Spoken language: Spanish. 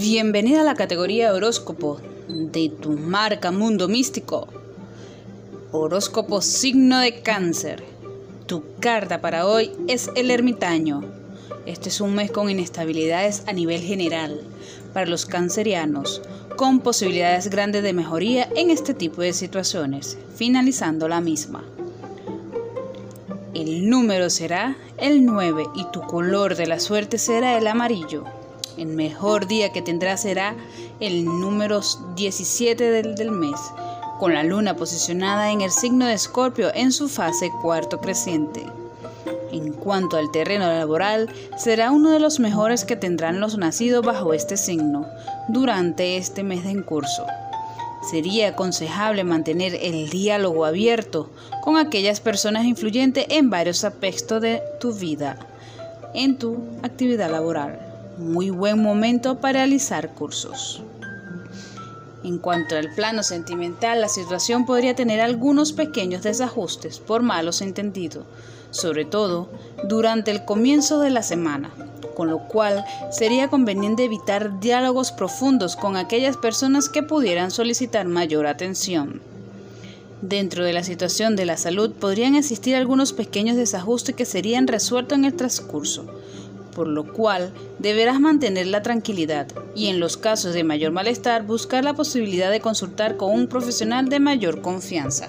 Bienvenida a la categoría horóscopo de tu marca Mundo Místico. Horóscopo signo de cáncer. Tu carta para hoy es el ermitaño. Este es un mes con inestabilidades a nivel general para los cancerianos, con posibilidades grandes de mejoría en este tipo de situaciones, finalizando la misma. El número será el 9 y tu color de la suerte será el amarillo. El mejor día que tendrás será el número 17 del, del mes, con la luna posicionada en el signo de Escorpio en su fase cuarto creciente. En cuanto al terreno laboral, será uno de los mejores que tendrán los nacidos bajo este signo durante este mes en curso. Sería aconsejable mantener el diálogo abierto con aquellas personas influyentes en varios aspectos de tu vida, en tu actividad laboral muy buen momento para realizar cursos. En cuanto al plano sentimental, la situación podría tener algunos pequeños desajustes por malos entendidos, sobre todo durante el comienzo de la semana, con lo cual sería conveniente evitar diálogos profundos con aquellas personas que pudieran solicitar mayor atención. Dentro de la situación de la salud podrían existir algunos pequeños desajustes que serían resueltos en el transcurso, por lo cual deberás mantener la tranquilidad y en los casos de mayor malestar buscar la posibilidad de consultar con un profesional de mayor confianza.